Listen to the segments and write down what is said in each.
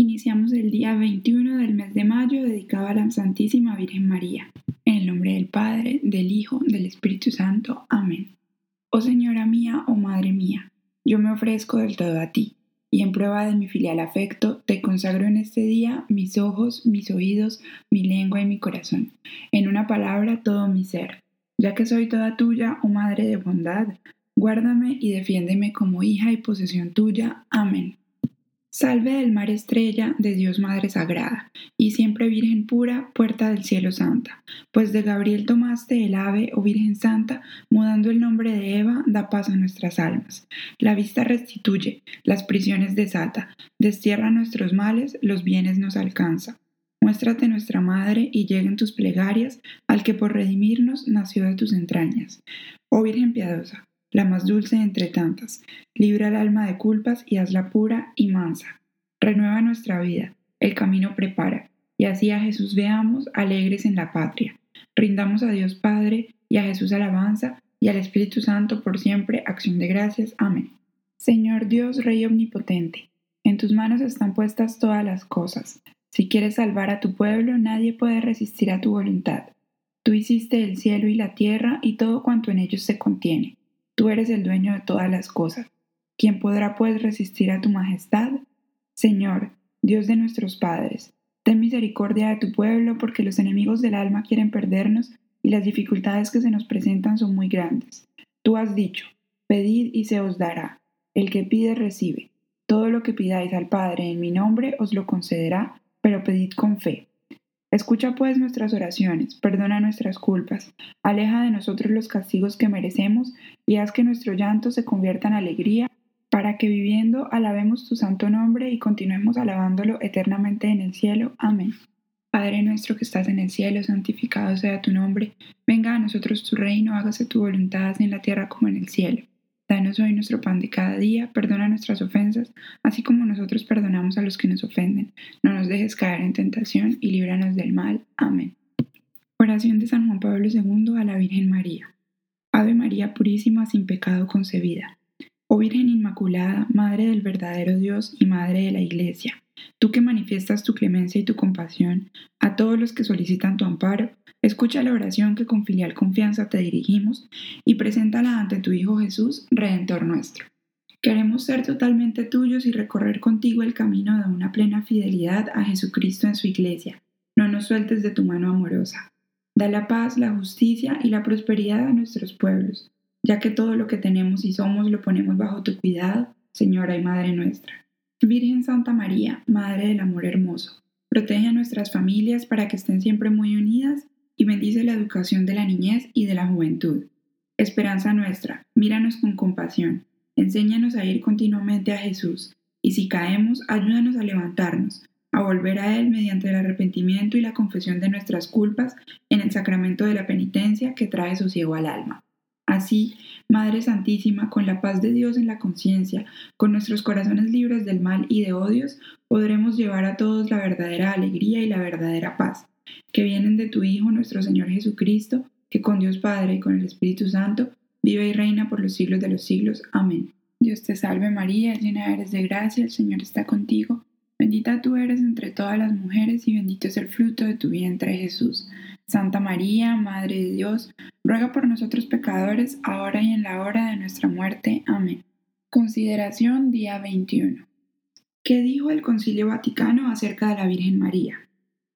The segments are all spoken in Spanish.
Iniciamos el día 21 del mes de mayo dedicado a la Santísima Virgen María. En el nombre del Padre, del Hijo, del Espíritu Santo. Amén. Oh Señora mía, oh Madre mía, yo me ofrezco del todo a ti, y en prueba de mi filial afecto, te consagro en este día mis ojos, mis oídos, mi lengua y mi corazón, en una palabra todo mi ser, ya que soy toda tuya, oh Madre de bondad, guárdame y defiéndeme como hija y posesión tuya. Amén. Salve del mar estrella de Dios Madre Sagrada, y siempre Virgen pura, puerta del cielo santa, pues de Gabriel tomaste el ave, oh Virgen Santa, mudando el nombre de Eva, da paz a nuestras almas. La vista restituye, las prisiones desata, destierra nuestros males, los bienes nos alcanza. Muéstrate nuestra Madre y lleguen tus plegarias al que por redimirnos nació de tus entrañas. Oh Virgen piadosa, la más dulce entre tantas. Libra el alma de culpas y hazla pura y mansa. Renueva nuestra vida, el camino prepara, y así a Jesús veamos alegres en la patria. Rindamos a Dios Padre y a Jesús alabanza y al Espíritu Santo por siempre acción de gracias. Amén. Señor Dios, Rey Omnipotente, en tus manos están puestas todas las cosas. Si quieres salvar a tu pueblo, nadie puede resistir a tu voluntad. Tú hiciste el cielo y la tierra y todo cuanto en ellos se contiene Tú eres el dueño de todas las cosas. ¿Quién podrá pues resistir a tu majestad? Señor, Dios de nuestros padres, ten misericordia de tu pueblo porque los enemigos del alma quieren perdernos y las dificultades que se nos presentan son muy grandes. Tú has dicho, pedid y se os dará. El que pide recibe. Todo lo que pidáis al Padre en mi nombre os lo concederá, pero pedid con fe. Escucha pues nuestras oraciones, perdona nuestras culpas, aleja de nosotros los castigos que merecemos y haz que nuestro llanto se convierta en alegría, para que viviendo alabemos tu santo nombre y continuemos alabándolo eternamente en el cielo. Amén. Padre nuestro que estás en el cielo, santificado sea tu nombre, venga a nosotros tu reino, hágase tu voluntad en la tierra como en el cielo. Danos hoy nuestro pan de cada día, perdona nuestras ofensas, así como nosotros perdonamos a los que nos ofenden. No nos dejes caer en tentación y líbranos del mal. Amén. Oración de San Juan Pablo II a la Virgen María. Ave María Purísima, sin pecado concebida. Oh Virgen Inmaculada, Madre del verdadero Dios y Madre de la Iglesia, tú que manifiestas tu clemencia y tu compasión a todos los que solicitan tu amparo, Escucha la oración que con filial confianza te dirigimos y preséntala ante tu Hijo Jesús, Redentor nuestro. Queremos ser totalmente tuyos y recorrer contigo el camino de una plena fidelidad a Jesucristo en su iglesia. No nos sueltes de tu mano amorosa. Da la paz, la justicia y la prosperidad a nuestros pueblos, ya que todo lo que tenemos y somos lo ponemos bajo tu cuidado, Señora y Madre nuestra. Virgen Santa María, Madre del Amor Hermoso, protege a nuestras familias para que estén siempre muy unidas y bendice la educación de la niñez y de la juventud. Esperanza nuestra, míranos con compasión, enséñanos a ir continuamente a Jesús, y si caemos, ayúdanos a levantarnos, a volver a Él mediante el arrepentimiento y la confesión de nuestras culpas en el sacramento de la penitencia que trae sosiego al alma. Así, Madre Santísima, con la paz de Dios en la conciencia, con nuestros corazones libres del mal y de odios, podremos llevar a todos la verdadera alegría y la verdadera paz que vienen de tu Hijo nuestro Señor Jesucristo, que con Dios Padre y con el Espíritu Santo vive y reina por los siglos de los siglos. Amén. Dios te salve María, llena eres de gracia, el Señor está contigo. Bendita tú eres entre todas las mujeres y bendito es el fruto de tu vientre Jesús. Santa María, Madre de Dios, ruega por nosotros pecadores, ahora y en la hora de nuestra muerte. Amén. Consideración día 21. ¿Qué dijo el Concilio Vaticano acerca de la Virgen María?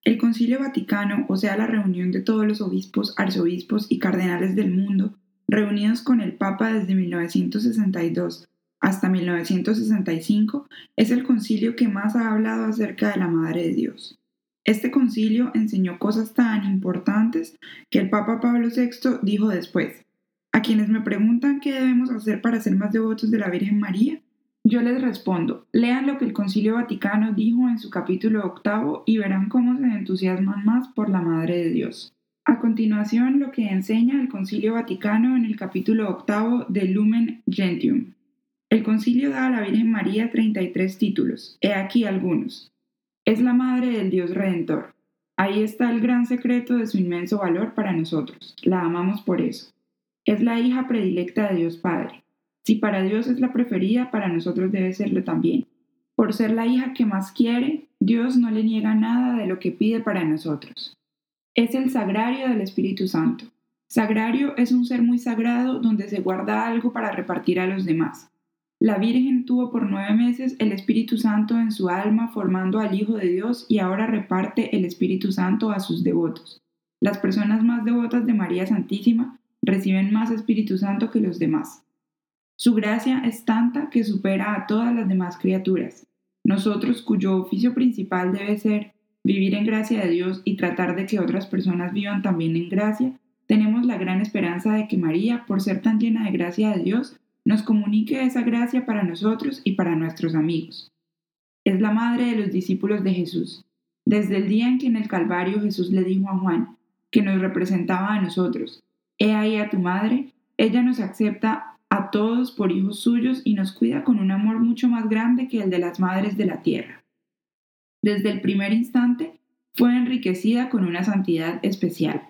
El Concilio Vaticano, o sea, la reunión de todos los obispos, arzobispos y cardenales del mundo, reunidos con el Papa desde 1962 hasta 1965, es el concilio que más ha hablado acerca de la Madre de Dios. Este concilio enseñó cosas tan importantes que el Papa Pablo VI dijo después, a quienes me preguntan qué debemos hacer para ser más devotos de la Virgen María, yo les respondo, lean lo que el Concilio Vaticano dijo en su capítulo octavo y verán cómo se entusiasman más por la Madre de Dios. A continuación, lo que enseña el Concilio Vaticano en el capítulo octavo de Lumen Gentium. El concilio da a la Virgen María 33 títulos. He aquí algunos. Es la Madre del Dios Redentor. Ahí está el gran secreto de su inmenso valor para nosotros. La amamos por eso. Es la hija predilecta de Dios Padre. Si para Dios es la preferida, para nosotros debe serlo también. Por ser la hija que más quiere, Dios no le niega nada de lo que pide para nosotros. Es el sagrario del Espíritu Santo. Sagrario es un ser muy sagrado donde se guarda algo para repartir a los demás. La Virgen tuvo por nueve meses el Espíritu Santo en su alma formando al Hijo de Dios y ahora reparte el Espíritu Santo a sus devotos. Las personas más devotas de María Santísima reciben más Espíritu Santo que los demás. Su gracia es tanta que supera a todas las demás criaturas. Nosotros, cuyo oficio principal debe ser vivir en gracia de Dios y tratar de que otras personas vivan también en gracia, tenemos la gran esperanza de que María, por ser tan llena de gracia de Dios, nos comunique esa gracia para nosotros y para nuestros amigos. Es la madre de los discípulos de Jesús. Desde el día en que en el Calvario Jesús le dijo a Juan, que nos representaba a nosotros, He ahí a tu madre, ella nos acepta a todos por hijos suyos y nos cuida con un amor mucho más grande que el de las madres de la tierra. Desde el primer instante fue enriquecida con una santidad especial.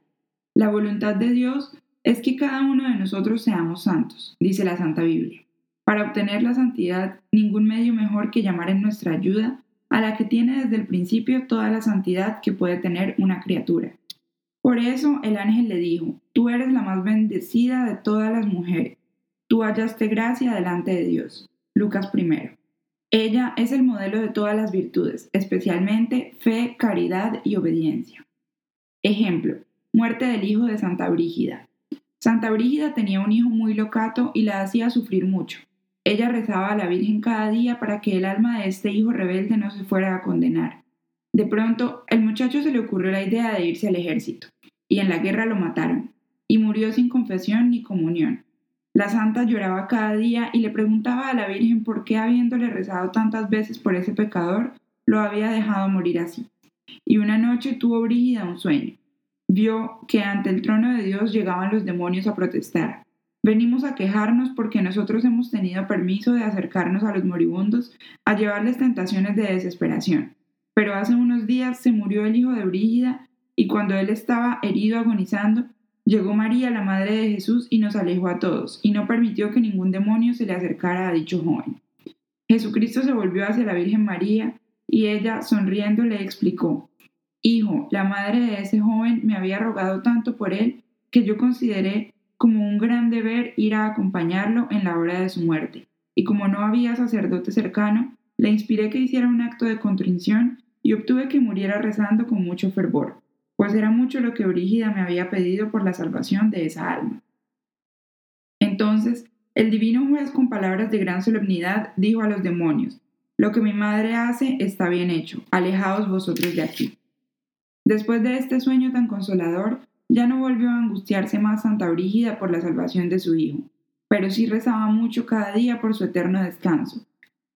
La voluntad de Dios es que cada uno de nosotros seamos santos, dice la Santa Biblia. Para obtener la santidad, ningún medio mejor que llamar en nuestra ayuda a la que tiene desde el principio toda la santidad que puede tener una criatura. Por eso el ángel le dijo, Tú eres la más bendecida de todas las mujeres, tú hallaste gracia delante de Dios. Lucas I. Ella es el modelo de todas las virtudes, especialmente fe, caridad y obediencia. Ejemplo, muerte del hijo de Santa Brígida. Santa Brígida tenía un hijo muy locato y la hacía sufrir mucho. Ella rezaba a la Virgen cada día para que el alma de este hijo rebelde no se fuera a condenar. De pronto, el muchacho se le ocurrió la idea de irse al ejército, y en la guerra lo mataron, y murió sin confesión ni comunión. La santa lloraba cada día y le preguntaba a la Virgen por qué habiéndole rezado tantas veces por ese pecador, lo había dejado morir así. Y una noche tuvo Brígida un sueño. Vio que ante el trono de Dios llegaban los demonios a protestar. Venimos a quejarnos porque nosotros hemos tenido permiso de acercarnos a los moribundos a llevarles tentaciones de desesperación. Pero hace unos días se murió el hijo de Brígida y cuando él estaba herido agonizando, llegó María, la madre de Jesús, y nos alejó a todos, y no permitió que ningún demonio se le acercara a dicho joven. Jesucristo se volvió hacia la Virgen María, y ella, sonriendo, le explicó, Hijo, la madre de ese joven me había rogado tanto por él que yo consideré como un gran deber ir a acompañarlo en la hora de su muerte, y como no había sacerdote cercano, le inspiré que hiciera un acto de contrición y obtuve que muriera rezando con mucho fervor, pues era mucho lo que Brígida me había pedido por la salvación de esa alma. Entonces, el divino juez con palabras de gran solemnidad dijo a los demonios, Lo que mi madre hace está bien hecho, alejaos vosotros de aquí. Después de este sueño tan consolador, ya no volvió a angustiarse más Santa Brígida por la salvación de su hijo, pero sí rezaba mucho cada día por su eterno descanso,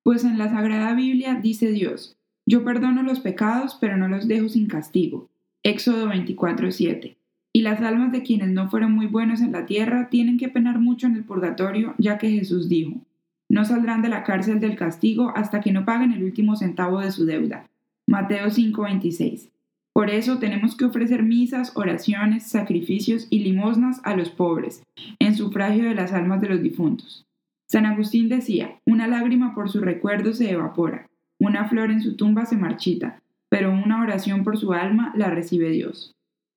pues en la Sagrada Biblia dice Dios, yo perdono los pecados, pero no los dejo sin castigo. Éxodo 24:7. Y las almas de quienes no fueron muy buenos en la tierra tienen que penar mucho en el purgatorio, ya que Jesús dijo, no saldrán de la cárcel del castigo hasta que no paguen el último centavo de su deuda. Mateo 5:26. Por eso tenemos que ofrecer misas, oraciones, sacrificios y limosnas a los pobres, en sufragio de las almas de los difuntos. San Agustín decía, una lágrima por su recuerdo se evapora, una flor en su tumba se marchita, pero una oración por su alma la recibe Dios.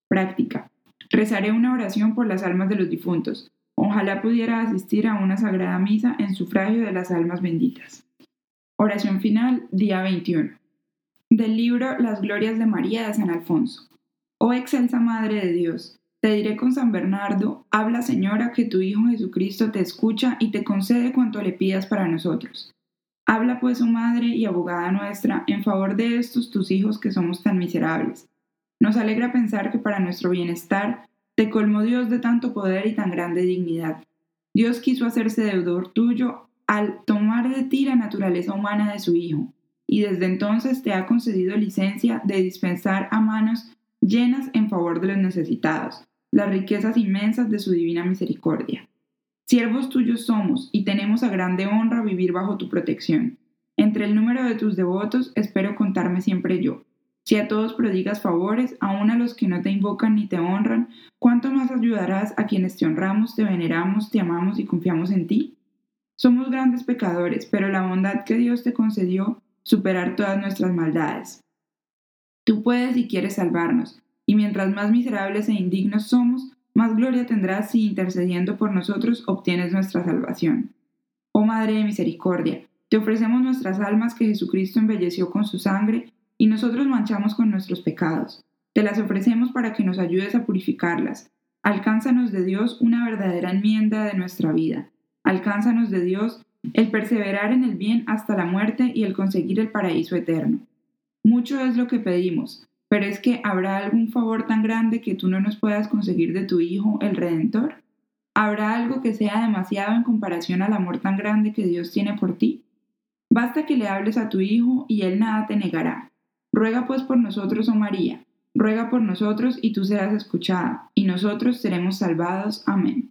Práctica. Rezaré una oración por las almas de los difuntos. Ojalá pudiera asistir a una sagrada misa en sufragio de las almas benditas. Oración final, día 21. Del libro Las Glorias de María de San Alfonso. Oh excelsa Madre de Dios, te diré con San Bernardo, habla Señora que tu Hijo Jesucristo te escucha y te concede cuanto le pidas para nosotros. Habla pues, oh Madre y abogada nuestra, en favor de estos tus hijos que somos tan miserables. Nos alegra pensar que para nuestro bienestar te colmó Dios de tanto poder y tan grande dignidad. Dios quiso hacerse deudor tuyo al tomar de ti la naturaleza humana de su Hijo, y desde entonces te ha concedido licencia de dispensar a manos llenas en favor de los necesitados las riquezas inmensas de su divina misericordia. Siervos tuyos somos y tenemos a grande honra vivir bajo tu protección. Entre el número de tus devotos espero contarme siempre yo. Si a todos prodigas favores, aun a los que no te invocan ni te honran, ¿cuánto más ayudarás a quienes te honramos, te veneramos, te amamos y confiamos en ti? Somos grandes pecadores, pero la bondad que Dios te concedió superar todas nuestras maldades. Tú puedes y quieres salvarnos, y mientras más miserables e indignos somos, más gloria tendrás si intercediendo por nosotros obtienes nuestra salvación. Oh Madre de Misericordia, te ofrecemos nuestras almas que Jesucristo embelleció con su sangre y nosotros manchamos con nuestros pecados. Te las ofrecemos para que nos ayudes a purificarlas. Alcánzanos de Dios una verdadera enmienda de nuestra vida. Alcánzanos de Dios el perseverar en el bien hasta la muerte y el conseguir el paraíso eterno. Mucho es lo que pedimos, pero es que ¿habrá algún favor tan grande que tú no nos puedas conseguir de tu Hijo, el Redentor? ¿Habrá algo que sea demasiado en comparación al amor tan grande que Dios tiene por ti? Basta que le hables a tu Hijo y Él nada te negará. Ruega pues por nosotros, oh María, ruega por nosotros y tú serás escuchada, y nosotros seremos salvados. Amén.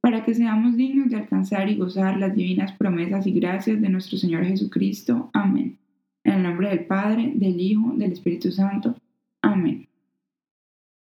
para que seamos dignos de alcanzar y gozar las divinas promesas y gracias de nuestro Señor Jesucristo. Amén. En el nombre del Padre, del Hijo, del Espíritu Santo. Amén.